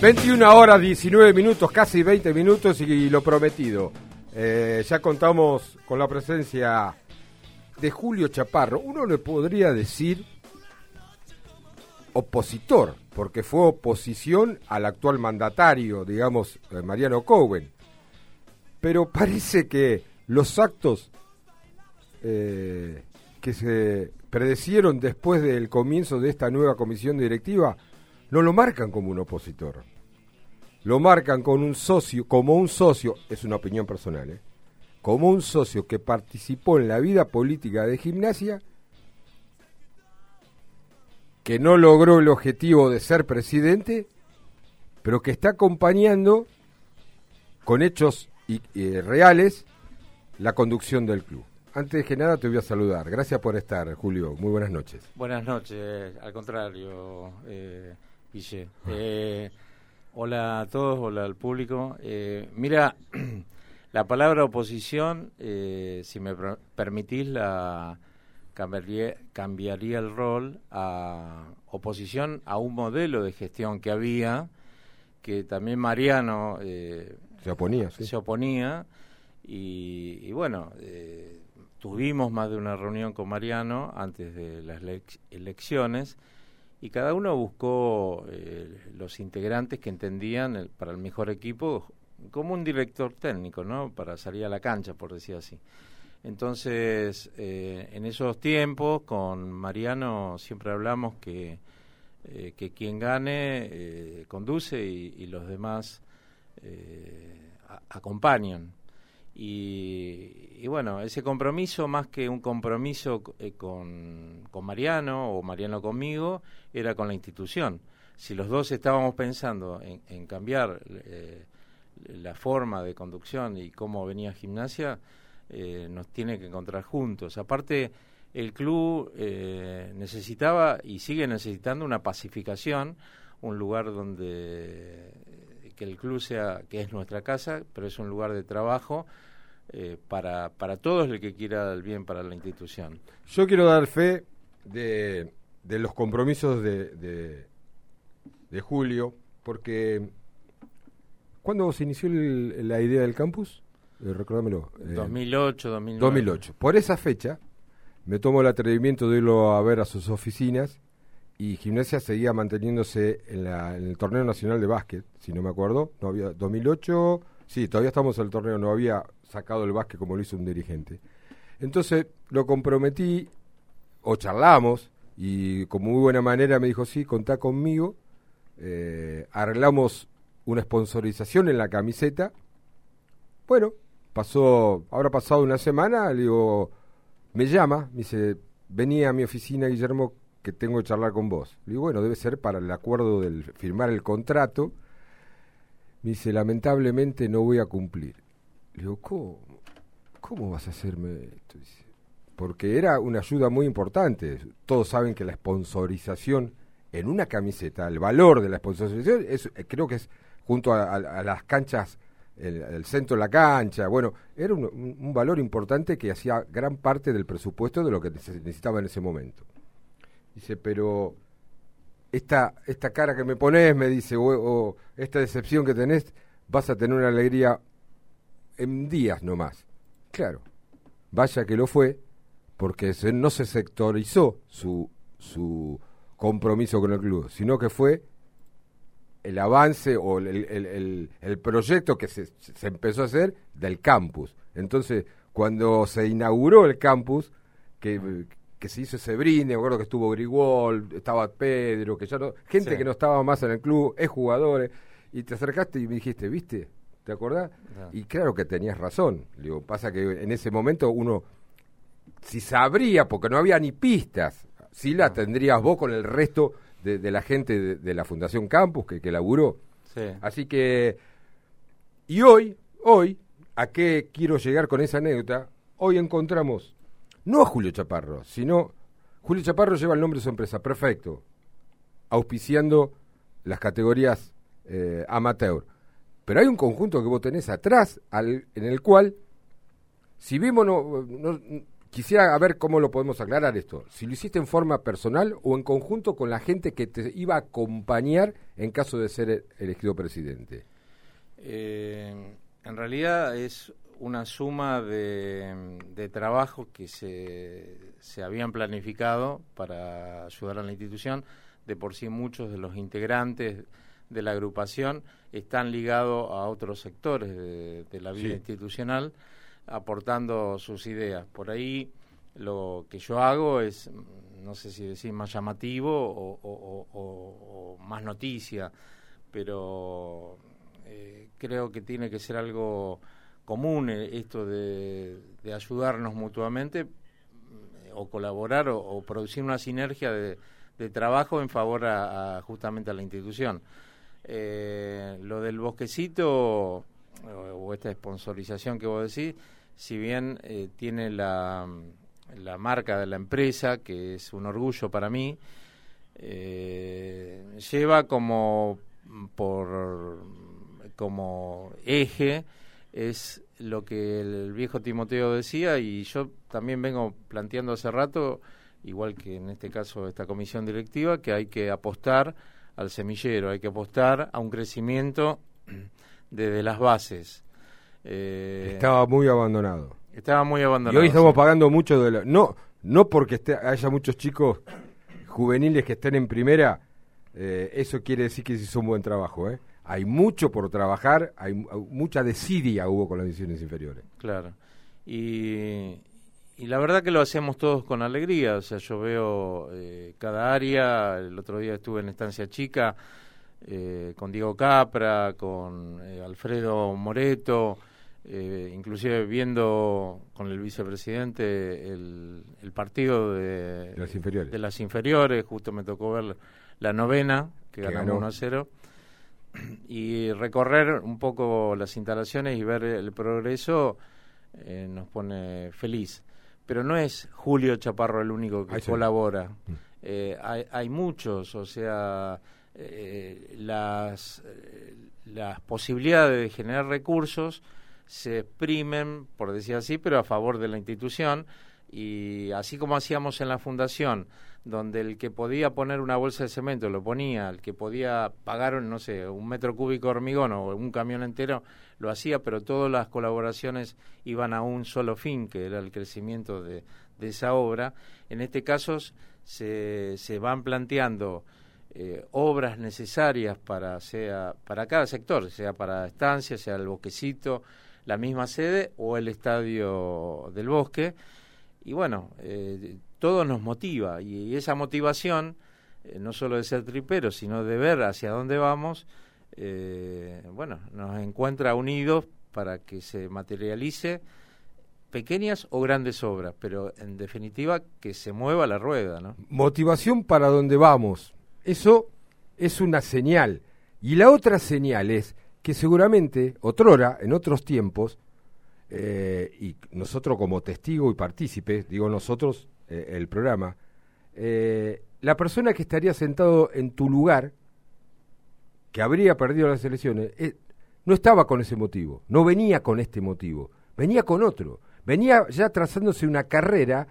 21 horas 19 minutos, casi 20 minutos y, lo prometido. Eh, ya contamos con la presencia de Julio Chaparro. Uno le podría decir opositor, porque fue oposición al actual mandatario, digamos, eh, Mariano Cowen. Pero parece que los actos eh, que se predecieron después del comienzo de esta nueva comisión directiva no lo marcan como un opositor. Lo marcan con un socio, como un socio, es una opinión personal, ¿eh? como un socio que participó en la vida política de gimnasia, que no logró el objetivo de ser presidente, pero que está acompañando con hechos reales la conducción del club. Antes que nada te voy a saludar. Gracias por estar, Julio. Muy buenas noches. Buenas noches. Al contrario, eh, Eh, hola a todos, hola al público. Eh, mira, la palabra oposición, eh, si me permitís, la cambiaría, cambiaría el rol a oposición a un modelo de gestión que había, que también Mariano eh, se oponía. Se oponía y, y bueno, tuvimos más de una reunión con Mariano antes de las elecciones y cada uno buscó eh, los integrantes que entendían para el mejor equipo como un director técnico, ¿no? Para salir a la cancha, por decir así. Entonces, eh, en esos tiempos, con Mariano siempre hablamos que, eh, que quien gane conduce y, los demás acompañan. Y, bueno, ese compromiso, más que un compromiso eh, con, con, Mariano o Mariano conmigo, era con la institución. Si los dos estábamos pensando en, cambiar eh, la forma de conducción y cómo venía gimnasia, eh, nos tiene que encontrar juntos. Aparte, el club necesitaba y sigue necesitando una pacificación, un lugar donde que el club sea, que es nuestra casa, pero es un lugar de trabajo eh, para, para todos el que quiera el bien para la institución. Yo quiero dar fe de, de los compromisos de, de, Julio, porque ¿cuándo se inició la idea del campus? Eh, recuérdamelo. 2008, 2009. 2008. Por esa fecha me tomo el atrevimiento de irlo a ver a sus oficinas y Gimnasia seguía manteniéndose en, el torneo nacional de básquet, si no me acuerdo, no había 2008, sí, todavía estamos en el torneo, no había sacado el básquet como lo hizo un dirigente. Entonces lo comprometí o charlamos y con muy buena manera me dijo, sí, contá conmigo, eh, arreglamos una sponsorización en la camiseta. Bueno, pasó, habrá pasado una semana, le digo, me llama, me dice, venía a mi oficina, Guillermo, que tengo que charlar con vos. Le digo, bueno, debe ser para el acuerdo del firmar el contrato. Me dice, lamentablemente no voy a cumplir. Le digo, ¿cómo? ¿Cómo vas a hacerme esto? porque era una ayuda muy importante. Todos saben que la sponsorización en una camiseta, el valor de la sponsorización, es, creo que es junto a, las canchas, el, centro de la cancha, bueno, era un, un valor importante que hacía gran parte del presupuesto de lo que se necesitaba en ese momento. Dice, pero esta, esta cara que me pones, me dice, o, esta decepción que tenés, vas a tener una alegría en días nomás. Claro, vaya que lo fue, porque no se sectorizó su, su compromiso con el club, sino que fue el avance o el, el, el, proyecto que se, se, empezó a hacer del campus. Entonces, cuando se inauguró el campus, que, que se hizo ese brinde, me acuerdo que estuvo Grigol, estaba Pedro, que ya no, gente que no estaba más en el club, es jugadores, y te acercaste y me dijiste, ¿viste? ¿Te acordás? Y claro que tenías razón. Digo, pasa que en ese momento uno, si sabría, porque no había ni pistas, si la tendrías vos con el resto de, la gente de, la Fundación Campus que, que laburó. Así que, y hoy, hoy, ¿a qué quiero llegar con esa anécdota? Hoy encontramos no a Julio Chaparro, sino Julio Chaparro lleva el nombre de su empresa, perfecto, auspiciando las categorías eh, amateur. Pero hay un conjunto que vos tenés atrás al, en el cual, si vemos, no, quisiera ver cómo lo podemos aclarar esto. Si lo hiciste en forma personal o en conjunto con la gente que te iba a acompañar en caso de ser elegido presidente. Eh, en realidad es una suma de, de trabajos que se, se habían planificado para ayudar a la institución. De por sí muchos de los integrantes de la agrupación están ligados a otros sectores de, la vida institucional aportando sus ideas. Por ahí lo que yo hago es, no sé si decir más llamativo o, más noticia, pero eh, creo que tiene que ser algo común eh, esto de, ayudarnos mutuamente mm, o colaborar o, producir una sinergia de, trabajo en favor a, justamente a la institución. Eh, lo del bosquecito o, esta sponsorización que vos decís, si bien eh, tiene la, la, marca de la empresa, que es un orgullo para mí, lleva como por como eje es lo que el viejo Timoteo decía y yo también vengo planteando hace rato, igual que en este caso esta comisión directiva, que hay que apostar al semillero, hay que apostar a un crecimiento desde las bases. Eh, estaba muy abandonado. Estaba muy abandonado. Y hoy estamos pagando mucho de no no porque haya muchos chicos juveniles que estén en primera, eh, eso quiere decir que se hizo un buen trabajo, ¿eh? Hay mucho por trabajar, hay mucha desidia hubo con las divisiones inferiores. Claro. Y, la verdad que lo hacemos todos con alegría. O sea, yo veo eh, cada área. El otro día estuve en Estancia Chica eh, con Diego Capra, con eh, Alfredo Moreto, inclusive viendo con el vicepresidente el, partido de, las inferiores. de las inferiores. Justo me tocó ver la novena, que, ganamos 1 a 0 y recorrer un poco las instalaciones y ver el progreso eh, nos pone feliz. Pero no es Julio Chaparro el único que colabora. Mm. Eh, hay, hay, muchos, o sea, eh, las, las posibilidades de generar recursos se exprimen, por decir así, pero a favor de la institución. Y así como hacíamos en la fundación, donde el que podía poner una bolsa de cemento lo ponía, el que podía pagar, no sé, un metro cúbico de hormigón o un camión entero, lo hacía, pero todas las colaboraciones iban a un solo fin, que era el crecimiento de, esa obra. En este caso se, se van planteando eh, obras necesarias para, sea, para cada sector, sea para estancia, sea el bosquecito, la misma sede o el estadio del bosque. Y bueno, eh, todo nos motiva y, esa motivación, eh, no solo de ser tripero, sino de ver hacia dónde vamos, eh, bueno, nos encuentra unidos para que se materialice pequeñas o grandes obras, pero en definitiva que se mueva la rueda, ¿no? Motivación para dónde vamos. Eso es una señal. Y la otra señal es que seguramente, otrora, en otros tiempos, eh, y nosotros como testigo y partícipe, digo nosotros, eh, el programa, eh, la persona que estaría sentado en tu lugar, que habría perdido las elecciones, eh, no estaba con ese motivo, no venía con este motivo, venía con otro, venía ya trazándose una carrera,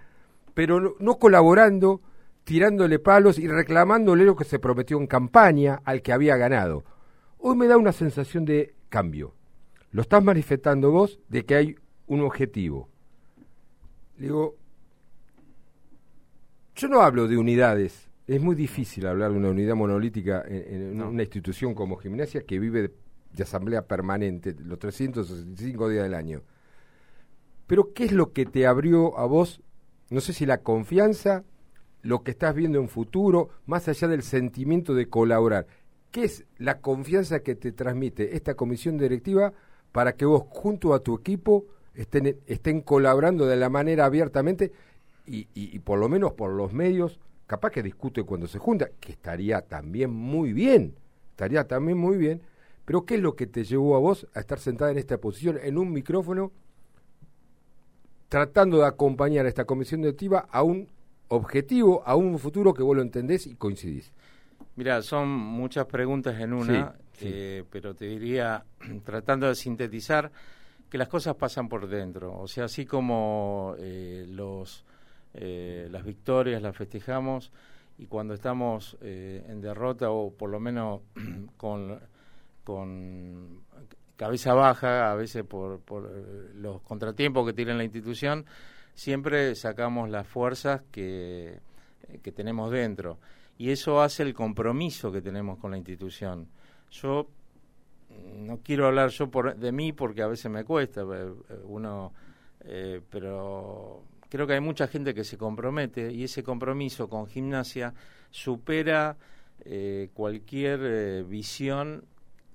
pero no, colaborando, tirándole palos y reclamándole lo que se prometió en campaña al que había ganado. Hoy me da una sensación de cambio. Lo estás manifestando vos de que hay un objetivo. digo, yo no hablo de unidades. Es muy difícil hablar de una unidad monolítica en, una institución como Gimnasia que vive de, asamblea permanente los 365 días del año. Pero ¿qué es lo que te abrió a vos? No sé si la confianza, lo que estás viendo en futuro, más allá del sentimiento de colaborar. ¿Qué es la confianza que te transmite esta comisión directiva para que vos junto a tu equipo estén, estén colaborando de la manera abiertamente y, por lo menos por los medios, capaz que discute cuando se junta, que estaría también muy bien, estaría también muy bien, pero ¿qué es lo que te llevó a vos a estar sentada en esta posición, en un micrófono, tratando de acompañar a esta comisión directiva a un objetivo, a un futuro que vos lo entendés y coincidís? Mira, son muchas preguntas en una, eh, pero te diría, tratando de sintetizar, que las cosas pasan por dentro. O sea, así como eh, los, eh, las victorias las festejamos y cuando estamos eh, en derrota o por lo menos con, con cabeza baja, a veces por, por los contratiempos que tiene la institución, siempre sacamos las fuerzas que, que tenemos dentro. Y eso hace el compromiso que tenemos con la institución. Yo no quiero hablar yo por, de mí porque a veces me cuesta, eh, uno, eh, pero creo que hay mucha gente que se compromete y ese compromiso con gimnasia supera eh, cualquier visión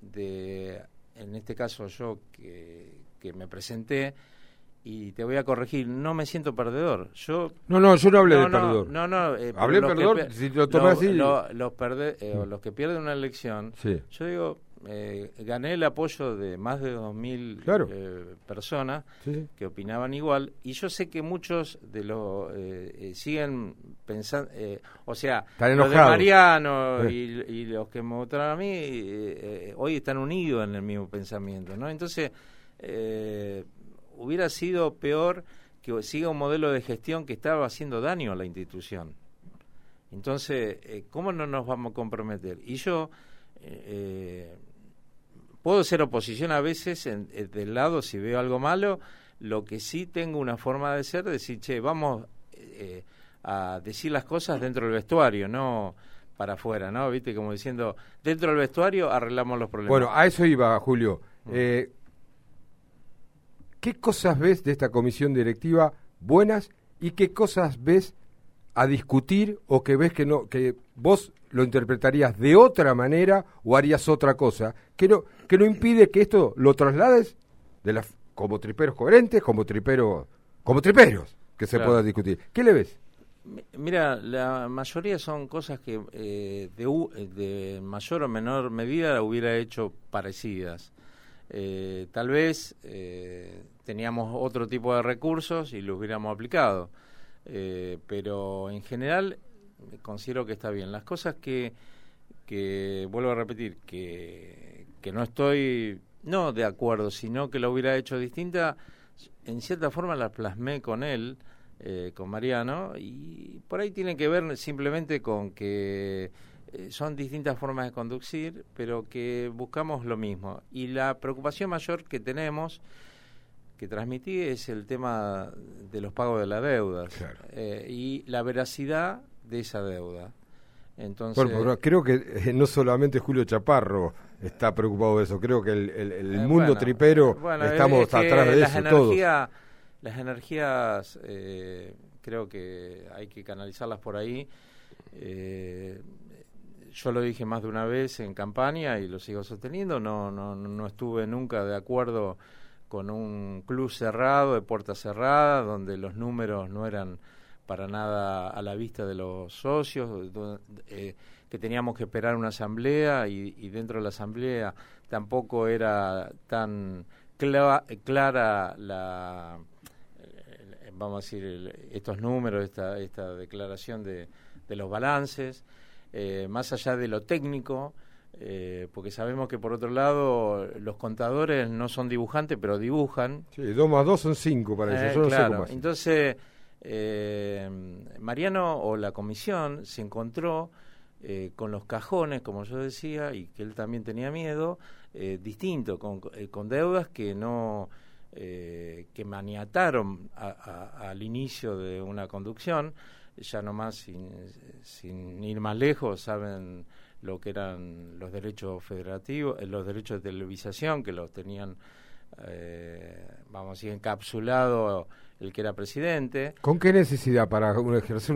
de, en este caso yo que, que me presenté, y te voy a corregir, no me siento perdedor. Yo No, no, yo no hablé de perdedor. No, no, eh, hablé perdedor, si lo tomé así. los, mm. los que pierden una elección, yo digo, eh, gané el apoyo de más de 2.000 eh, personas que opinaban igual y yo sé que muchos de los eh, siguen pensando, o sea, los de Mariano y, los que me votaron a mí hoy están unidos en el mismo pensamiento, ¿no? Entonces, hubiera sido peor que siga un modelo de gestión que estaba haciendo daño a la institución. Entonces, ¿cómo no nos vamos a comprometer? Y yo eh, Puedo ser oposición a veces en, del lado si veo algo malo, lo que sí tengo una forma de ser, decir, che, vamos eh, a decir las cosas dentro del vestuario, no para afuera, ¿no? Viste, como diciendo, dentro del vestuario arreglamos los problemas. Bueno, a eso iba, Julio. Mm. Eh, ¿Qué cosas ves de esta comisión directiva buenas y qué cosas ves a discutir o que ves que no que vos lo interpretarías de otra manera o harías otra cosa que no que no impide que esto lo traslades de la, como triperos coherentes como triperos como triperos que se pueda discutir qué le ves Mira, la mayoría son cosas que eh, de, de, mayor o menor medida hubiera hecho parecidas. Eh, tal vez eh, teníamos otro tipo de recursos y los hubiéramos aplicado. Eh, pero en general considero que está bien. Las cosas que, que vuelvo a repetir, que, que no estoy, no de acuerdo, sino que lo hubiera hecho distinta, en cierta forma las plasmé con él, eh, con Mariano, y por ahí tiene que ver simplemente con que eh, son distintas formas de conducir, pero que buscamos lo mismo. Y la preocupación mayor que tenemos que transmití es el tema de los pagos de la deuda eh, y la veracidad de esa deuda. Entonces, bueno, creo que eh, no solamente Julio Chaparro está preocupado de eso, creo que el, el, eh, mundo tripero estamos atrás de eso energía, Las energías creo que hay que canalizarlas por ahí. yo lo dije más de una vez en campaña y lo sigo sosteniendo, no, no, no estuve nunca de acuerdo con un club cerrado, de puerta cerrada, donde los números no eran para nada a la vista de los socios, eh, que teníamos que esperar una asamblea y, dentro de la asamblea tampoco era tan clara la, eh, vamos a decir, estos números, esta, esta declaración de, de los balances, eh, más allá de lo técnico, eh, porque sabemos que por otro lado los contadores no son dibujantes, pero dibujan. Sí, dos más dos son cinco para eso. claro. Entonces, eh, Mariano o la comisión se encontró eh, con los cajones, como yo decía, y que él también tenía miedo, distinto, con, con, deudas que no que maniataron al inicio de una conducción, ya nomás sin, sin ir más lejos, saben lo que eran los derechos federativos, eh, los derechos de televisación, que los tenían, eh, vamos a decir, encapsulado el que era presidente. ¿Con qué necesidad para ejercer,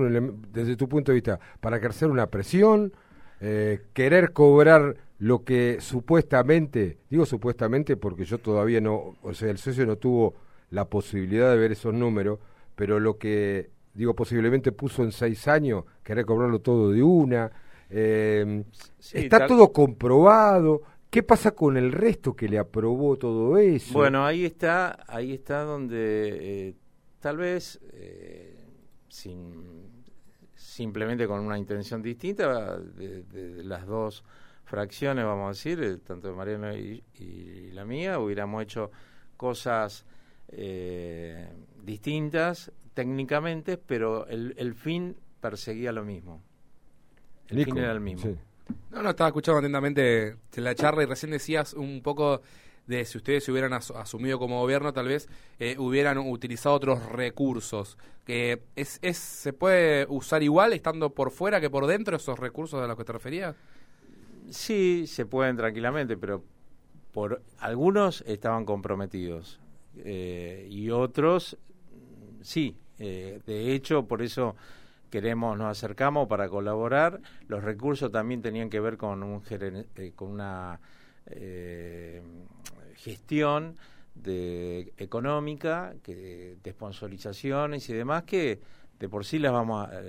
desde tu punto de vista, para ejercer una presión, eh, querer cobrar lo que supuestamente, digo supuestamente porque yo todavía no, o sea, el socio no tuvo la posibilidad de ver esos números, pero lo que, digo, posiblemente puso en seis años, querer cobrarlo todo de una, eh, está todo comprobado. ¿Qué pasa con el resto que le aprobó todo eso? Bueno, ahí está, ahí está donde eh, tal vez eh, sin simplemente con una intención distinta de, las dos fracciones, vamos a decir, eh, tanto de Mariano y, la mía, hubiéramos hecho cosas distintas técnicamente, pero el, el fin perseguía lo mismo. El fin era el mismo. No, no, estaba escuchando atentamente la charla y recién decías un poco de si ustedes se hubieran asumido como gobierno, tal vez eh, hubieran utilizado otros recursos. que es, es, ¿Se puede usar igual estando por fuera que por dentro esos recursos a los que te referías? Sí, se pueden tranquilamente, pero por algunos estaban comprometidos eh, y otros sí. Eh, de hecho, por eso queremos, nos acercamos para colaborar. Los recursos también tenían que ver con, un, eh, con una eh, gestión de, económica, que, de sponsorizaciones y demás, que de por sí las vamos a,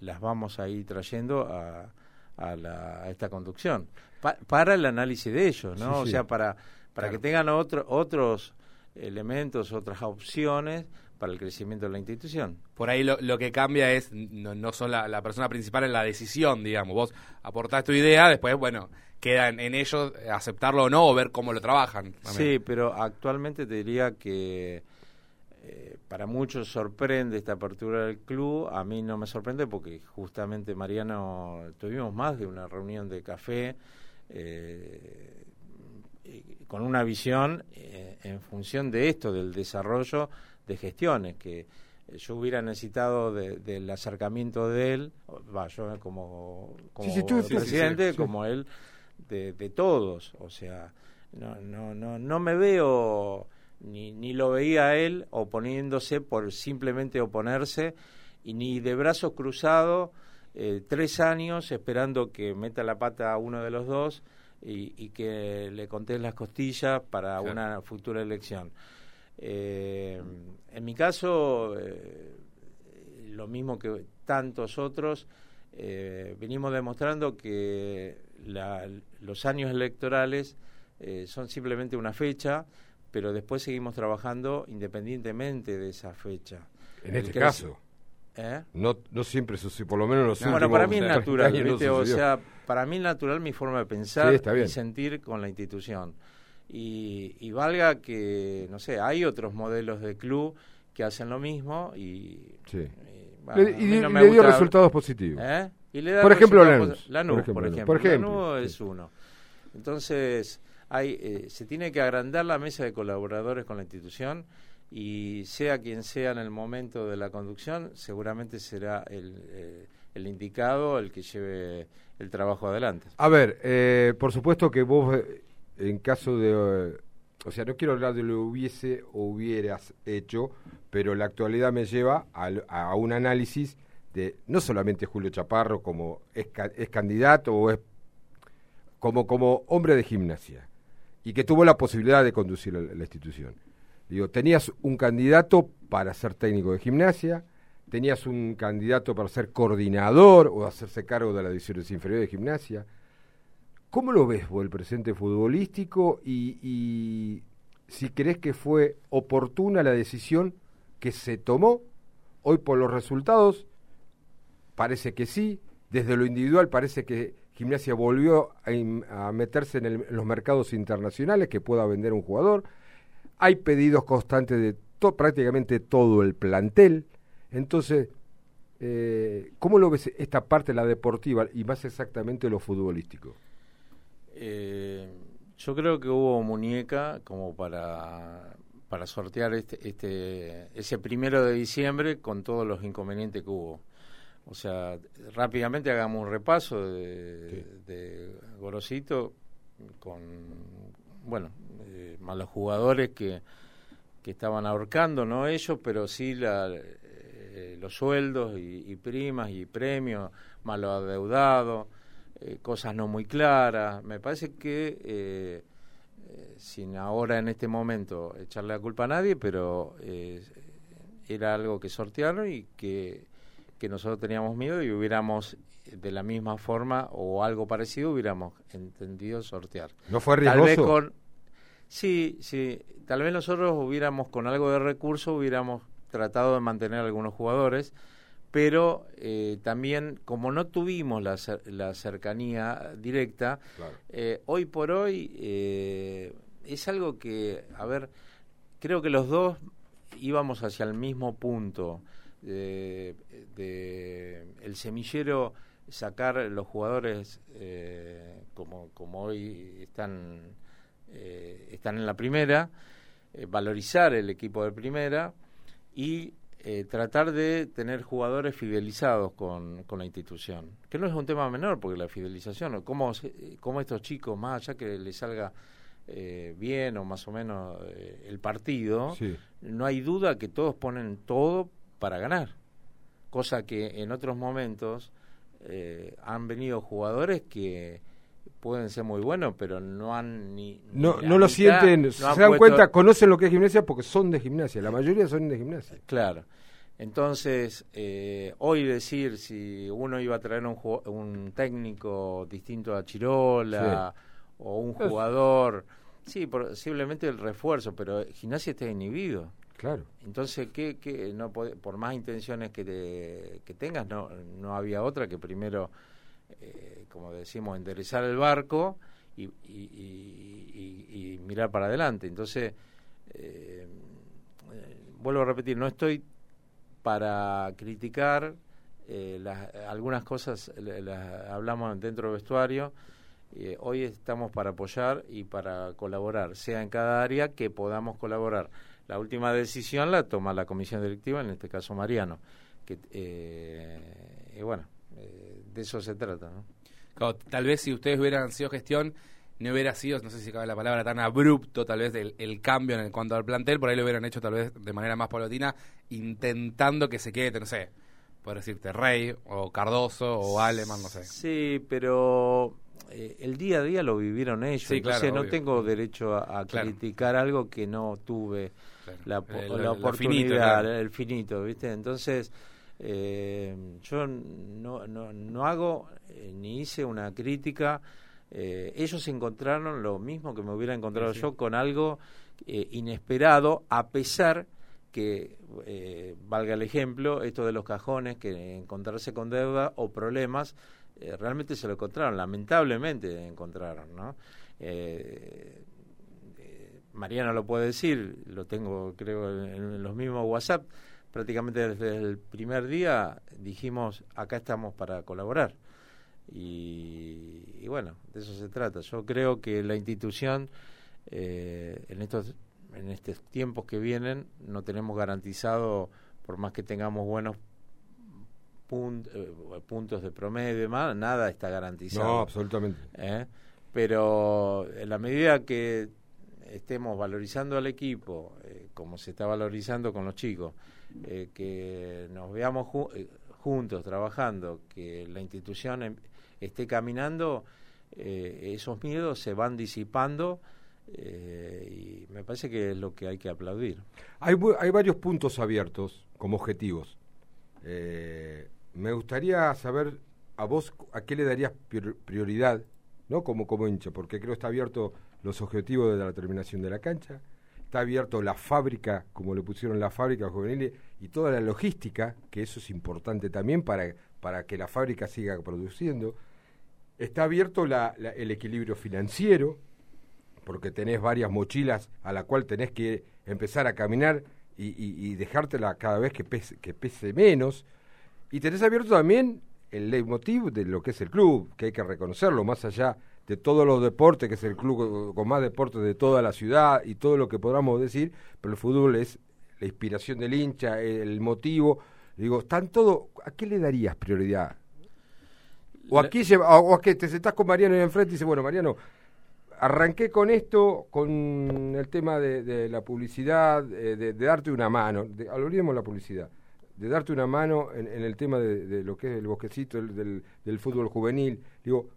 las vamos a ir trayendo a, a, esta conducción. para el análisis de ellos, ¿no? O sea, para, para que tengan otro, otros elementos, otras opciones para el crecimiento de la institución. Por ahí lo, lo que cambia es, no, no son la, persona principal en la decisión, digamos. Vos aportás tu idea, después, bueno, queda en, ellos aceptarlo o no o ver cómo lo trabajan. Sí, pero actualmente te diría que eh, para muchos sorprende esta apertura del club. A mí no me sorprende porque justamente, Mariano, tuvimos más de una reunión de café. Eh, con una visión eh, en función de esto, del desarrollo de gestiones, que eh, yo hubiera necesitado del acercamiento de él, va, yo como, como presidente, como él, de, de, todos, o sea, no, no, no, no me veo, ni, ni lo veía a él oponiéndose por simplemente oponerse, y ni de brazos cruzados, eh, tres años esperando que meta la pata a uno de los dos y, y que le conté las costillas para una futura elección. Eh, en mi caso, eh, lo mismo que tantos otros, eh, venimos demostrando que los años electorales eh, son simplemente una fecha, pero después seguimos trabajando independientemente de esa fecha. En este caso. No, no siempre sucede, por lo menos los Bueno, para mí es natural, o sea, para mí es natural mi forma de pensar y sentir con la institución. Y, valga que, no sé, hay otros modelos de club que hacen lo mismo y... Sí. y, le dio resultados positivos. ¿Eh? por ejemplo, Lanús. Lanús, por ejemplo. Por ejemplo. es uno. Entonces, hay, eh, se tiene que agrandar la mesa de colaboradores con la institución y sea quien sea en el momento de la conducción, seguramente será el, eh, el indicado el que lleve el trabajo adelante. A ver, eh, por supuesto que vos en caso de... o sea, no quiero hablar de lo hubiese o hubieras hecho, pero la actualidad me lleva a, un análisis de no solamente Julio Chaparro como es, candidato o es como, como hombre de gimnasia y que tuvo la posibilidad de conducir la, la institución. Digo, tenías un candidato para ser técnico de gimnasia, tenías un candidato para ser coordinador o hacerse cargo de las divisiones inferiores de gimnasia, ¿Cómo lo ves vos el presente futbolístico y, si crees que fue oportuna la decisión que se tomó? Hoy por los resultados parece que sí, desde lo individual parece que Gimnasia volvió a, meterse en, los mercados internacionales que pueda vender un jugador. Hay pedidos constantes de prácticamente todo el plantel. Entonces, eh, ¿cómo lo ves esta parte, la deportiva, y más exactamente lo futbolístico? Eh, yo creo que hubo muñeca como para, para sortear este, este, ese primero de diciembre con todos los inconvenientes que hubo. O sea, rápidamente hagamos un repaso de, Gorosito con, bueno, eh, malos jugadores que, que estaban ahorcando, no ellos, pero sí la, eh, los sueldos y, y, primas y premios, malos adeudados eh, cosas no muy claras. Me parece que, eh, eh, sin ahora en este momento echarle la culpa a nadie, pero era algo que sortearon y que, que nosotros teníamos miedo y hubiéramos de la misma forma o algo parecido hubiéramos entendido sortear. ¿No fue riesgoso? con, sí, sí, tal vez nosotros hubiéramos con algo de recurso hubiéramos tratado de mantener algunos jugadores pero eh, también como no tuvimos la, la cercanía directa, eh, hoy por hoy eh, es algo que, a ver, creo que los dos íbamos hacia el mismo punto. de el semillero sacar los jugadores como, como hoy están, están en la primera, valorizar el equipo de primera y tratar de tener jugadores fidelizados con, con, la institución. Que no es un tema menor, porque la fidelización, cómo, cómo estos chicos, más allá que les salga bien o más o menos el partido, no hay duda que todos ponen todo para ganar. Cosa que en otros momentos eh, han venido jugadores que pueden ser muy buenos, pero no han ni... no, no lo sienten, se dan cuenta, conocen lo que es gimnasia porque son de gimnasia, la mayoría son de gimnasia. Claro. Entonces, eh, hoy decir si uno iba a traer un, un técnico distinto a Chirola o un jugador, sí, posiblemente el refuerzo, pero gimnasia está inhibido. Claro. Entonces, ¿qué, qué no por más intenciones que, que tengas, no, no había otra que primero, eh, como decimos, enderezar el barco y, y, mirar para adelante. Entonces, eh, eh, vuelvo a repetir, no estoy para criticar algunas cosas, las hablamos dentro del vestuario. hoy estamos para apoyar y para colaborar, sea en cada área que podamos colaborar la última decisión la toma la comisión directiva, en este caso Mariano. Que, eh, bueno, de eso se trata. ¿no? tal vez si ustedes hubieran sido gestión, no hubiera sido, no sé si cabe la palabra, tan abrupto tal vez el, cambio en cuanto al plantel, por ahí lo hubieran hecho tal vez de manera más paulatina, intentando que se quede, no sé, por decirte, Rey o Cardoso o Aleman, no sé. Sí, pero eh, el día a día lo vivieron ellos, entonces no tengo derecho a, criticar algo que no tuve la, oportunidad, el finito, ¿viste? Entonces, eh, yo no, no, no hago eh, ni hice una crítica. Eh, ellos encontraron lo mismo que me hubiera encontrado yo con algo inesperado, a pesar que, valga el ejemplo, esto de los cajones, que encontrarse con deuda o problemas, realmente se lo encontraron, lamentablemente encontraron, ¿no? Mariano lo puede decir, lo tengo creo en, los mismos WhatsApp, prácticamente desde el primer día dijimos, acá estamos para colaborar. Y, bueno, de eso se trata. Yo creo que la institución eh, en estos en estos tiempos que vienen no tenemos garantizado, por más que tengamos buenos eh, puntos de promedio y demás, nada está garantizado. No, absolutamente. ¿Eh? Pero en la medida que estemos valorizando al equipo eh, como se está valorizando con los chicos, eh, que nos veamos eh, juntos trabajando, que la institución em, esté caminando, esos miedos se van disipando y me parece que es lo que hay que aplaudir. Hay, hay varios puntos abiertos como objetivos. me gustaría saber a vos a qué le darías prioridad, ¿no? Como, como hincha, porque creo que está abierto los objetivos de la terminación de la cancha, está abierto la fábrica, como le pusieron la fábrica juvenil, y toda la logística, que eso es importante también para, para que la fábrica siga produciendo. Está abierto el equilibrio financiero, porque tenés varias mochilas a la cual tenés que empezar a caminar y, y, dejártela cada vez que pese, que pese menos. Y tenés abierto también el leitmotiv de lo que es el club, que hay que reconocerlo, más allá de todos los deportes, que es el club con más deportes de toda la ciudad y todo lo que podamos decir, pero el fútbol es la inspiración del hincha, el motivo. Digo, están todo, ¿a qué le darías prioridad? O aquí o a que te sentás con Mariano en enfrente y dices, bueno, Mariano, arranqué con esto, con el tema de, la publicidad, de, darte una mano, de, olvidemos la publicidad, de darte una mano en, el tema de, lo que es el bosquecito del, del fútbol juvenil. Digo,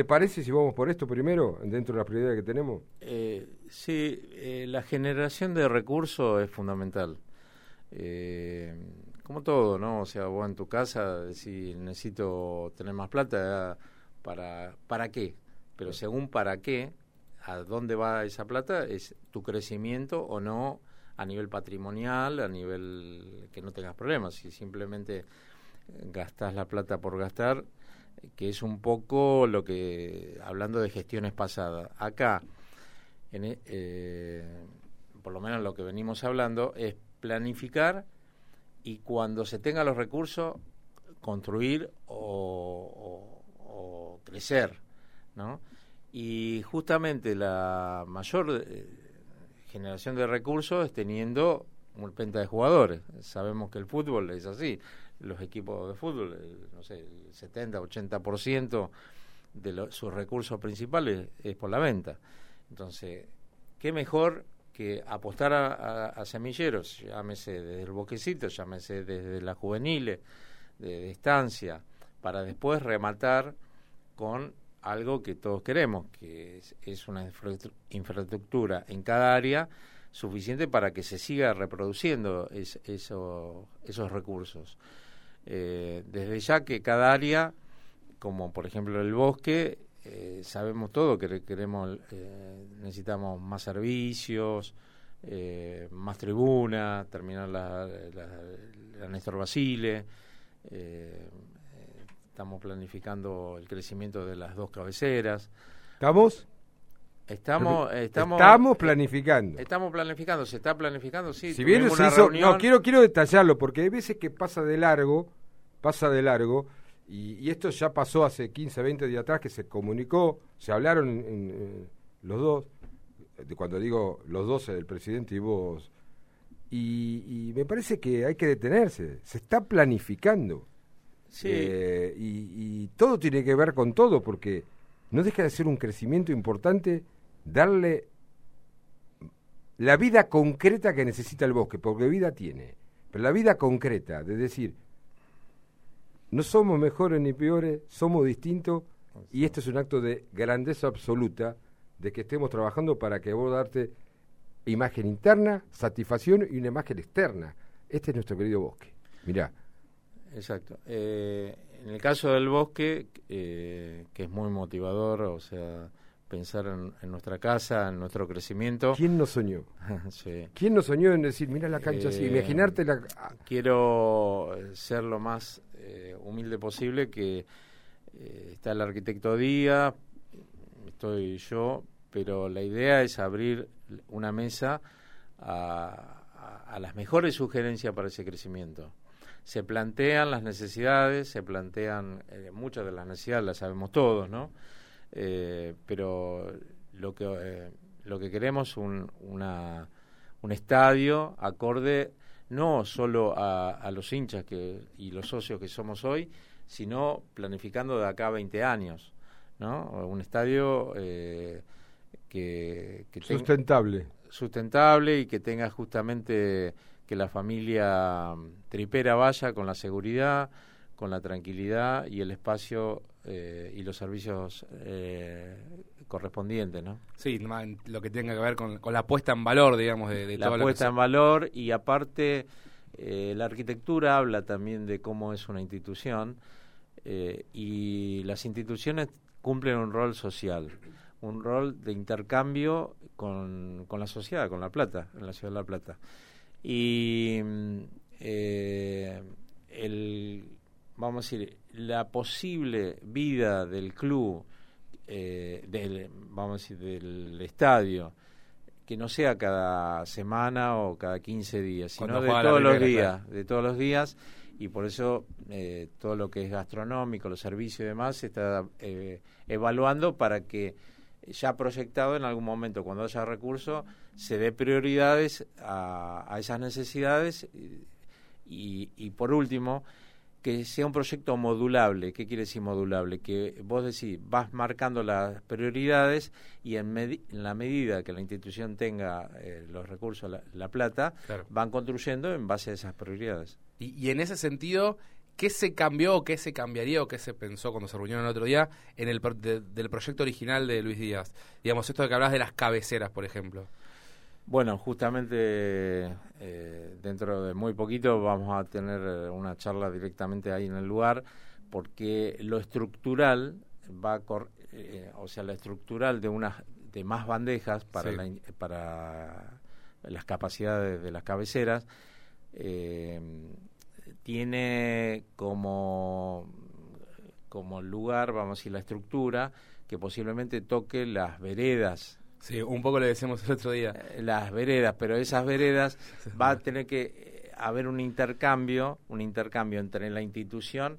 ¿Te parece si vamos por esto primero, dentro de la prioridad que tenemos? Eh, sí, eh, la generación de recursos es fundamental. Eh, como todo, ¿no? O sea, vos en tu casa si necesito tener más plata, ¿para, ¿para qué? Pero según para qué, a dónde va esa plata, es tu crecimiento o no a nivel patrimonial, a nivel que no tengas problemas. Si simplemente gastas la plata por gastar, que es un poco lo que, hablando de gestiones pasadas, acá, en, eh, por lo menos lo que venimos hablando, es planificar y cuando se tengan los recursos, construir o, o crecer, ¿no? Y justamente la mayor eh, generación de recursos es teniendo un penta de jugadores. Sabemos que el fútbol es así. Los equipos de fútbol, no sé, el 70, 80% de sus recursos principales es por la venta. Entonces, ¿qué mejor que apostar a, semilleros? Llámese desde el bosquecito, llámese desde las juveniles, de estancia, para después rematar con algo que todos queremos, que es, una infraestructura en cada área suficiente para que se siga reproduciendo esos recursos. Eh, desde ya que cada área, como por ejemplo el bosque, eh, sabemos todo que queremos, eh, necesitamos más servicios, más tribuna, terminar la, la, la Néstor Basile, estamos planificando el crecimiento de las dos cabeceras. ¿Estamos? Estamos, estamos, estamos planificando. Estamos planificando, se está planificando, sí. Si bien se hizo, no, quiero, quiero detallarlo, porque hay veces que pasa de largo, pasa de largo, y, esto ya pasó hace 15, 20 días atrás, que se comunicó, se hablaron los dos, cuando digo los dos, el presidente y vos, y, y me parece que hay que detenerse, se está planificando. Eh, y, todo tiene que ver con todo, porque no deja de ser un crecimiento importante darle la vida concreta que necesita el bosque, porque vida tiene, pero la vida concreta, de decir, no somos mejores ni peores, somos distintos, y esto es un acto de grandeza absoluta de que estemos trabajando para que vos darte imagen interna, satisfacción y una imagen externa. Este es nuestro querido bosque. Mirá, exacto. Eh, en el caso del bosque, eh, que es muy motivador, o sea, pensar en, nuestra casa, en nuestro crecimiento. ¿Quién nos soñó? ¿Quién nos soñó en decir, mira la cancha así, eh, imaginarte la... Quiero ser lo más humilde posible, que está el arquitecto Díaz, estoy yo, pero la idea es abrir una mesa a las mejores sugerencias para ese crecimiento se plantean las necesidades, se plantean eh, muchas de las necesidades, las sabemos todos, ¿no? Eh, pero lo que, eh, lo que queremos es un, una, un estadio acorde no solo a, los hinchas que, y los socios que somos hoy, sino planificando de acá a 20 años, ¿no? Un estadio que, que sustentable. sustentable y que tenga justamente que la familia tripera vaya con la seguridad, con la tranquilidad y el espacio eh, y los servicios eh, correspondientes, ¿no? Sí, lo que tenga que ver con, la puesta en valor, digamos, de, de la puesta en valor y aparte eh, la arquitectura habla también de cómo es una institución y las instituciones cumplen un rol social, un rol de intercambio con, con la sociedad, con La Plata, en la ciudad de La Plata y eh, el, vamos a decir, la posible vida del club, eh, del, vamos a decir, del estadio, que no sea cada semana o cada 15 días, sino de todos los días, de todos los días, y por eso eh, todo lo que es gastronómico, los servicios y demás, se está evaluando para que ya proyectado en algún momento, cuando haya recursos, se dé prioridades a, esas necesidades. Y, y, por último, que sea un proyecto modulable. ¿Qué quiere decir modulable? Que vos decís, vas marcando las prioridades y en, en la medida que la institución tenga eh, los recursos, la, plata, van construyendo en base a esas prioridades. Y, y en ese sentido, ¿Qué se cambió qué se cambiaría o qué se pensó cuando se reunieron el otro día en el del proyecto original de Luis Díaz? Digamos, esto de que hablas de las cabeceras, por ejemplo. Bueno, justamente eh, dentro de muy poquito vamos a tener eh, una charla directamente ahí en el lugar, porque lo estructural va a eh, o sea, la estructural de unas de más bandejas para para las capacidades de las cabeceras tiene como, como lugar, vamos a decir, la estructura que posiblemente toque las veredas Sí, un poco le decíamos el otro día. Eh, las veredas, pero esas veredas va a tener que eh, haber un intercambio, un intercambio entre la institución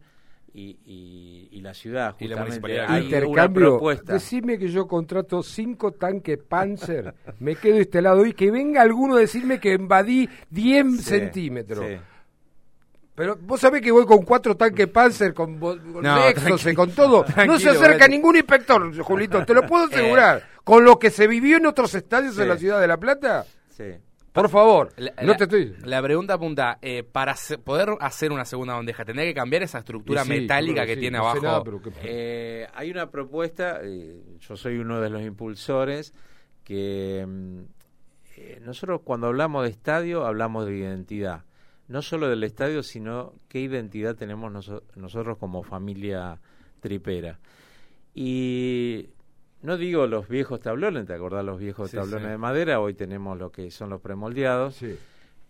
y, y, la ciudad. Y la municipalidad. Hay intercambio. Decime que yo contrato cinco tanques Panzer, me quedo instalado y que venga alguno a decirme que invadí 10 centímetros. Pero vos sabés que voy con cuatro tanques Panzer, con, con y con todo. No se acerca ningún inspector, Julito, te lo puedo eh. asegurar. Con lo que se vivió en otros estadios de la ciudad de La Plata. Sí. Por favor, la, no te estoy. La pregunta apunta, eh, para poder hacer una segunda bandeja, ¿tendría que cambiar esa estructura metálica que tiene abajo? Eh, hay una propuesta, yo soy uno de los impulsores, que mm, nosotros cuando hablamos de estadio hablamos de identidad no solo del estadio, sino qué identidad tenemos nosotros como familia tripera. Y no digo los viejos tablones, ¿te acordás los viejos tablones de madera? Hoy tenemos lo que son los premoldeados.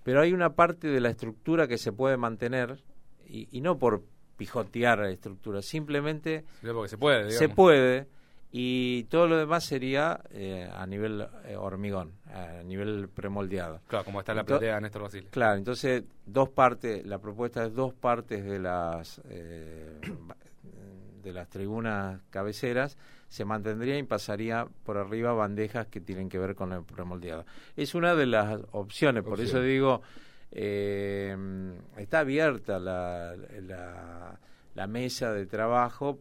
Pero hay una parte de la estructura que se puede mantener, y, no por pijotear la estructura, simplemente se puede. Se puede y todo lo demás sería eh, a nivel eh, hormigón, a nivel premoldeado. Claro, como está la platea de Néstor Basile. Claro, entonces dos partes, la propuesta es dos partes de las eh, de las tribunas cabeceras se mantendría y pasaría por arriba bandejas que tienen que ver con el premoldeado. Es una de las opciones, por eso digo, está abierta la, la, la mesa de trabajo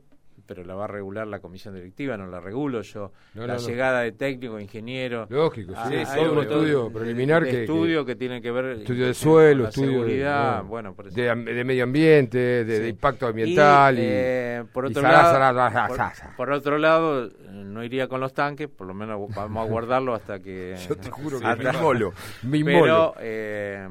pero la va a regular la comisión directiva, no la regulo yo. la llegada de técnico, ingeniero. Lógico, sí, hay un estudio preliminar que, estudio que, tiene que ver estudio de suelo, estudio seguridad, de, bueno, de, medio ambiente, de, impacto ambiental y, eh, por otro lado, por, otro lado no iría con los tanques, por lo menos vamos a guardarlo hasta que yo te juro que hasta, mi molo, mi pero eh,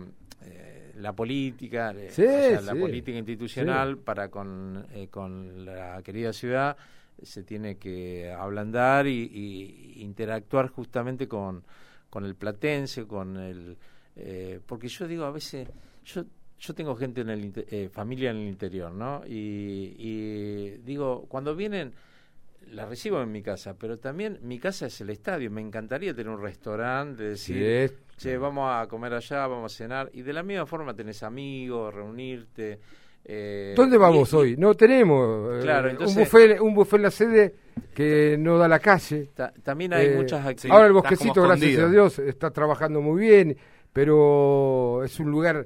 la política, eh, la política institucional para con, eh, con la querida ciudad se tiene que ablandar y, interactuar justamente con, con el platense, con el... Eh, porque yo digo, a veces, yo yo tengo gente en el familia en el interior, ¿no? Y, y digo, cuando vienen la recibo en mi casa, pero también mi casa es el estadio. Me encantaría tener un restaurante, decir, che, vamos a comer allá, vamos a cenar. Y de la misma forma tenés amigos, reunirte. Eh, ¿Dónde vamos hoy? No tenemos eh, un, buffet, un buffet en la sede que no da la calle. también hay eh, muchas actividades. Ahora el bosquecito, gracias a Dios, está trabajando muy bien, pero es un lugar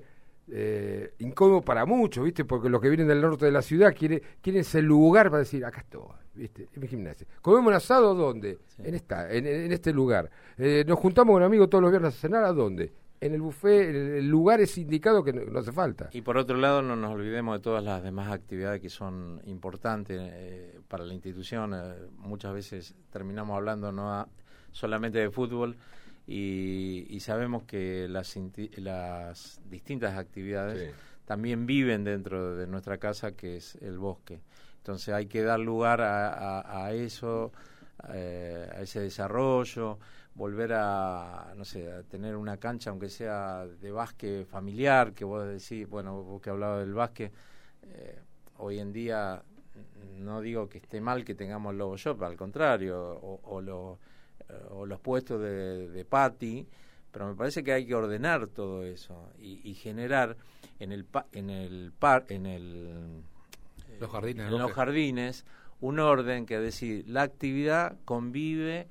eh, incómodo para muchos, ¿viste? Porque los que vienen del norte de la ciudad quieren, quieren ese lugar para decir, acá estoy, ¿viste? En mi gimnasia. ¿Comemos un asado dónde? En, esta, en, este lugar. Eh, ¿Nos juntamos con amigos todos los viernes a cenar a dónde? En el buffet, en el lugar es indicado que no, hace falta. Y por otro lado, no nos olvidemos de todas las demás actividades que son importantes eh, para la institución. muchas veces terminamos hablando no solamente de fútbol, y, sabemos que las, las distintas actividades también viven dentro de nuestra casa, que es el bosque. Entonces hay que dar lugar a, eso, eh, a ese desarrollo, volver a, no sé, a tener una cancha, aunque sea de básquet familiar, que vos decís, bueno, vos que hablabas del básquet, eh, hoy en día no digo que esté mal que tengamos el Lobo Shop, al contrario, o, o lo o los puestos de, de Patti, pero me parece que hay que ordenar todo eso y, generar en el en el par en el los jardines, en los jardines un orden que decir la actividad convive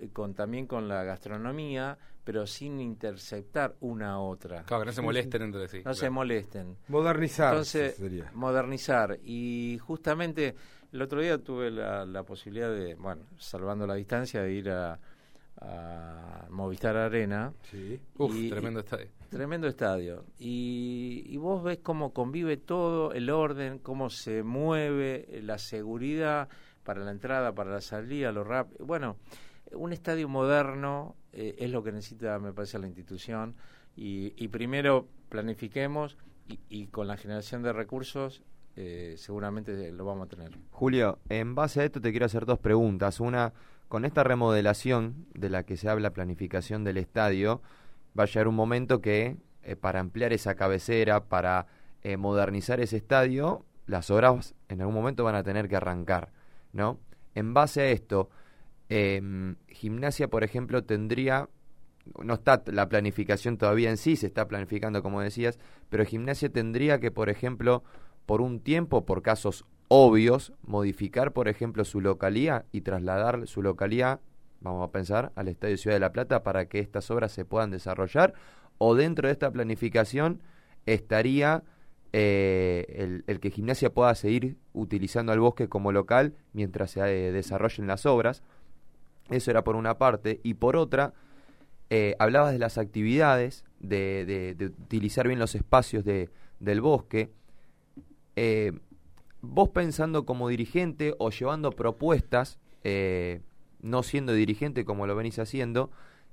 eh, con también con la gastronomía pero sin interceptar una a otra. Claro, que no se molesten entre sí. No se molesten. Modernizar. Entonces, modernizar. Y justamente el otro día tuve la, posibilidad de, bueno, salvando la distancia, de ir a, Movistar Arena. Sí. Uf, tremendo estadio. Tremendo estadio. Y, vos ves cómo convive todo, el orden, cómo se mueve, la seguridad para la entrada, para la salida, lo rápido. Bueno, un estadio moderno eh, es lo que necesita, me parece, la institución. Y, y primero planifiquemos y, y, con la generación de recursos eh, seguramente lo vamos a tener. Julio, en base a esto te quiero hacer dos preguntas. Una, con esta remodelación de la que se habla, planificación del estadio, va a llegar un momento que eh, para ampliar esa cabecera, para eh, modernizar ese estadio, las obras en algún momento van a tener que arrancar, ¿no? En base a esto, Em, gimnasia, por ejemplo, tendría, no está la planificación todavía en sí, se está planificando como decías, pero gimnasia tendría que, por ejemplo, por un tiempo, por casos obvios, modificar, por ejemplo, su localía y trasladar su localía, vamos a pensar, al Estadio Ciudad de la Plata para que estas obras se puedan desarrollar, o dentro de esta planificación estaría eh, el, que Gimnasia pueda seguir utilizando al bosque como local mientras se eh, desarrollen las obras. Eso era por una parte. Y por otra, eh, hablabas de las actividades, de, utilizar bien los espacios del bosque. vos pensando como dirigente o llevando propuestas, no siendo dirigente como lo venís haciendo,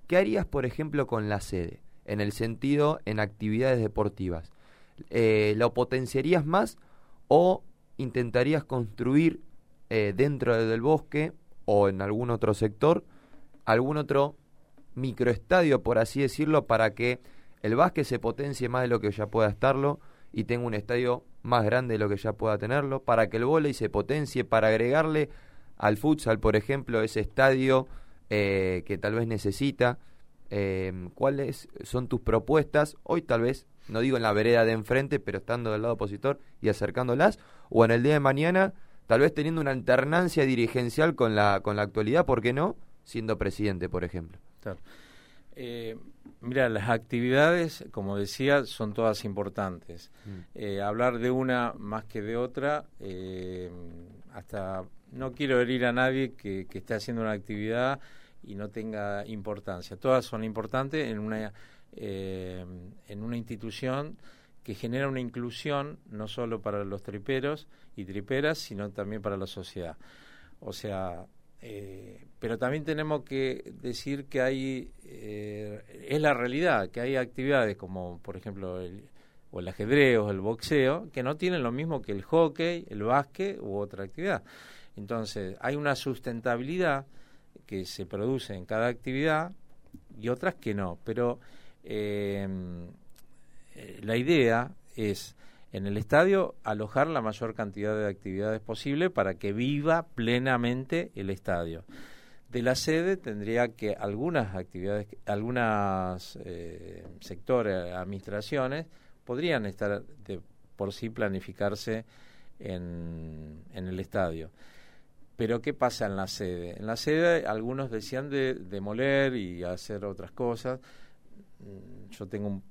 ¿qué harías, por ejemplo, con la sede? En el sentido, en actividades deportivas eh, ¿lo potenciarías más o intentarías construir eh, dentro del bosque o en algún otro sector algún otro microestadio, por así decirlo, para que el básquet se potencie más de lo que ya pueda estarlo y tenga un estadio más grande de lo que ya pueda tenerlo, para que el volei se potencie, para agregarle al futsal, por ejemplo, ese estadio eh, que tal vez necesita. ¿Cuáles son tus propuestas? Hoy tal vez no digo en la vereda de enfrente, pero estando del lado opositor y acercándolas, o en el día de mañana, tal vez teniendo una alternancia dirigencial con la, con la actualidad, ¿por qué no? Siendo presidente, por ejemplo. Eh, mira, las actividades, como decía, son todas importantes. Mm. Eh, hablar de una más que de otra, eh, hasta no quiero herir a nadie que, que esté haciendo una actividad y no tenga importancia. Todas son importantes en una eh, en una institución que genera una inclusión no solo para los triperos y triperas, sino también para la sociedad. O sea, eh, pero también tenemos que decir que hay, eh, es la realidad, que hay actividades como, por ejemplo, el, o el ajedrez o el boxeo, que no tienen lo mismo que el hockey, el básquet u otra actividad. Entonces, hay una sustentabilidad que se produce en cada actividad y otras que no, pero Em, eh, la idea es en el estadio alojar la mayor cantidad de actividades posible para que viva plenamente el estadio. De la sede tendría que algunas actividades, algunas eh, sectores, administraciones, podrían estar de por sí planificarse en, en el estadio. Pero ¿qué pasa en la sede? En la sede algunos decían de demoler y hacer otras cosas Mm, yo tengo un,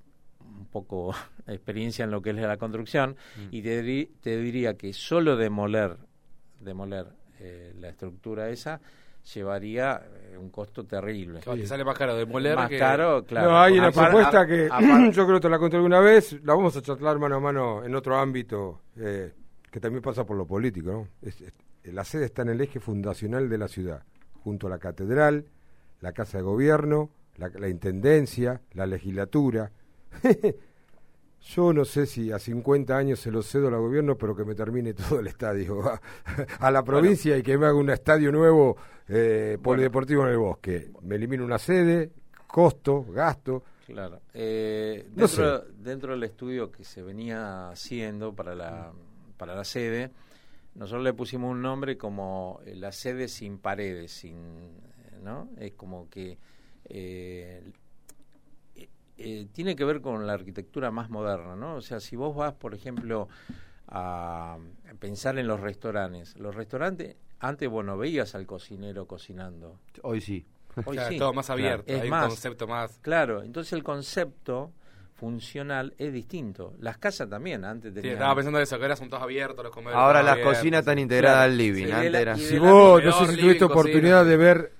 poco experiencia en lo que es la construcción mm. y te, te, diría que solo demoler demoler eh, la estructura esa llevaría eh, un costo terrible. sale más caro demoler más caro, claro. No, hay una propuesta que yo creo que te la conté alguna vez, la vamos a charlar mano a mano en otro ámbito eh, que también pasa por lo político, ¿no? la sede está en el eje fundacional de la ciudad, junto a la catedral, la casa de gobierno, la, intendencia, la legislatura. Yo no sé si a 50 años se lo cedo al gobierno, pero que me termine todo el estadio. A, la provincia y que me haga un estadio nuevo eh, polideportivo en el bosque. Me elimino una sede, costo, gasto. Claro. Eh, dentro, dentro del estudio que se venía haciendo para la, para la sede, nosotros le pusimos un nombre como eh, la sede sin paredes, sin, ¿no? Es como que eh, eh, tiene que ver con la arquitectura más moderna, ¿no? O sea, si vos vas, por ejemplo, a pensar en los restaurantes, los restaurantes, antes, bueno, veías al cocinero cocinando. Hoy sí. Hoy sí. Todo más abierto, hay un concepto más... Claro, entonces el concepto funcional es distinto. Las casas también, antes tenían... Sí, estaba pensando eso, que ahora son todos abiertos, los comedores Ahora las cocinas están integradas al living, Si vos, no sé si tuviste oportunidad de ver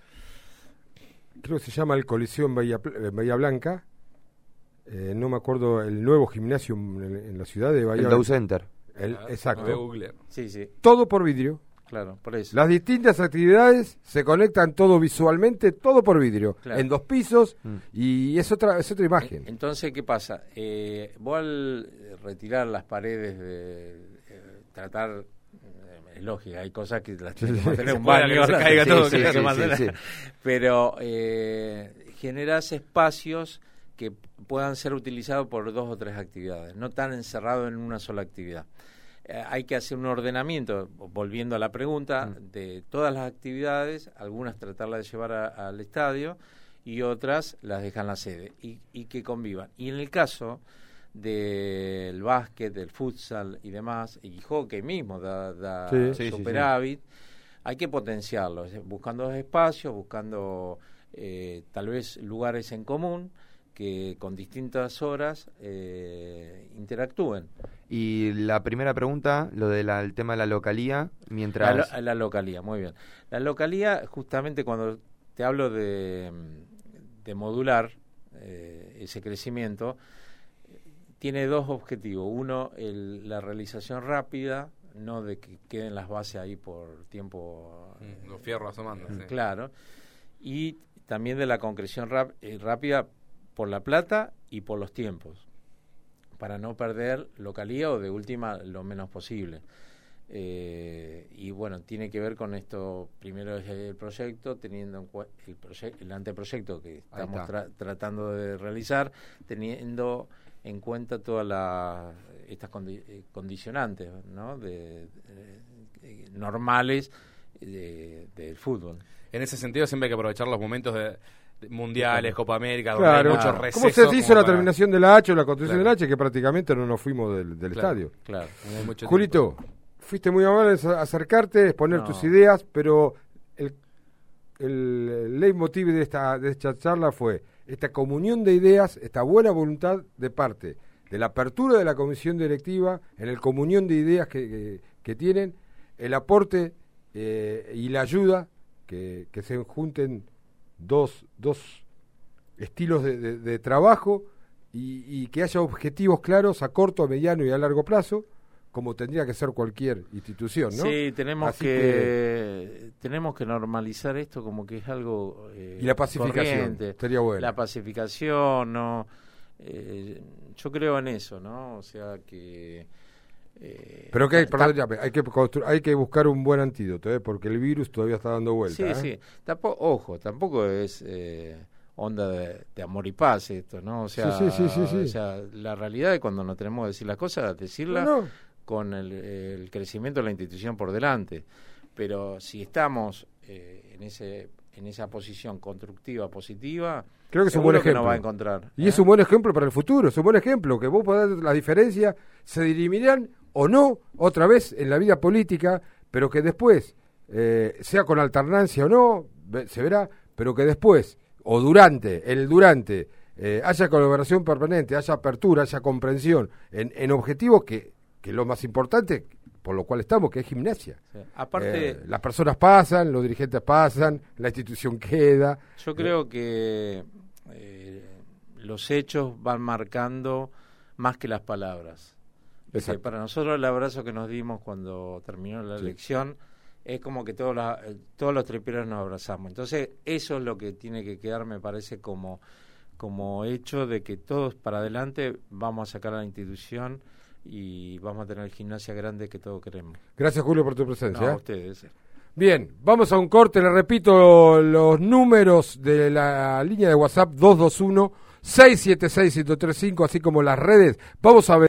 creo que se llama el Coliseo en Bahía, Blanca. Eh, no me acuerdo el nuevo gimnasio en, la ciudad de Bahía El Dow Center. Ah, exacto. Sí, sí. Todo por vidrio. Claro, por eso. Las distintas actividades se conectan todo visualmente, todo por vidrio, en dos pisos mm. y es otra es otra imagen. Entonces, ¿qué pasa? Eh, vos al retirar las paredes de eh, tratar es lógica, hay cosas que las tenemos que tener un baño, que se caiga todo, pero eh, generas espacios que puedan ser utilizados por dos o tres actividades, no tan encerrado en una sola actividad. eh, hay que hacer un ordenamiento, volviendo a la pregunta, Mm. de todas las actividades, algunas tratarlas de llevar a- al estadio y otras las dejan en la sede y, y que convivan. Y en el caso del básquet, del futsal y demás, y hockey mismo da, da Sí. Sí, sí, superávit, hay que potenciarlo, decir, buscando espacios, buscando eh, tal vez lugares en común que con distintas horas eh, interactúen. Y la primera pregunta, lo del tema de la localía, mientras... La, lo- la localía, muy bien. La localía, justamente cuando te hablo de, de modular eh, ese crecimiento, eh, tiene dos objetivos. Uno, el- la realización rápida, no de que queden las bases ahí por tiempo Mm, Los fierros asomando. sí. claro, y también de la concreción rap- eh, rápida por la plata y por los tiempos, para no perder localía o de última lo menos posible. Eh, y bueno, tiene que ver con esto, primero es el proyecto, teniendo en cuenta el, el anteproyecto que estamos tra- tratando de realizar, teniendo en cuenta todas las estas condi- eh, condicionantes ¿no? de, de- eh, normales de- del fútbol. En ese sentido siempre hay que aprovechar los momentos de mundiales, Copa América, donde Claro. hay mucho Claro. receso. ¿Cómo se hizo la para- terminación de la H o la construcción Claro. de la H? Que prácticamente no nos fuimos del, del Claro. estadio. Claro. mucho Julito, fuiste muy amable en acercarte, exponer No. tus ideas, pero el, el leitmotiv de esta, de esta charla fue esta comunión de ideas, esta buena voluntad de parte de la apertura de la comisión directiva, en el comunión de ideas que, que- que tienen, el aporte eh, y la ayuda, que, que se junten dos, dos estilos de, de- de trabajo y, y que haya objetivos claros a corto, a mediano y a largo plazo, como tendría que ser cualquier institución, ¿no? Sí, tenemos Así que, tenemos que normalizar esto como que es algo eh, Y la pacificación, estaría bueno. La pacificación, no eh, yo creo en eso, ¿no? O sea que eh, Pero que hay, perdón, ya, hay que constru- hay que buscar un buen antídoto, ¿eh? porque el virus todavía está dando vuelta. Sí, ¿eh? sí. Tampoco, ojo, tampoco es eh, onda de, de amor y paz esto, ¿no? O sea, Sí, sí, sí, o sea, la realidad es cuando nos tenemos que decir las cosas, decirlas No, no. con el, el crecimiento de la institución por delante. Pero si estamos eh, en ese en esa posición constructiva, positiva, Creo que es un buen ejemplo. nos va a encontrar. Y ¿eh? es un buen ejemplo para el futuro, es un buen ejemplo, que vos podés la diferencia, se dirimirán o no otra vez en la vida política, pero que después, eh, sea con alternancia o no, se verá, pero que después, o durante, el durante, eh, haya colaboración permanente, haya apertura, haya comprensión en, en objetivos que, que es lo más importante, por lo cual estamos, que es gimnasia. Sí. Aparte, Eh, las personas pasan, los dirigentes pasan, la institución queda. Yo creo que eh, los hechos van marcando más que las palabras. Para nosotros el abrazo que nos dimos cuando terminó la Sí. elección es como que todos, la- eh, todos los triperos nos abrazamos. Entonces eso es lo que tiene que quedar, me parece, como, como hecho de que todos para adelante vamos a sacar a la institución y vamos a tener gimnasia grande que todos queremos. Gracias Julio por tu No, presencia. a ¿eh? ustedes. Bien, vamos a un corte, le repito los números de la línea de WhatsApp 221 676 1035 así como las redes. Vamos a ver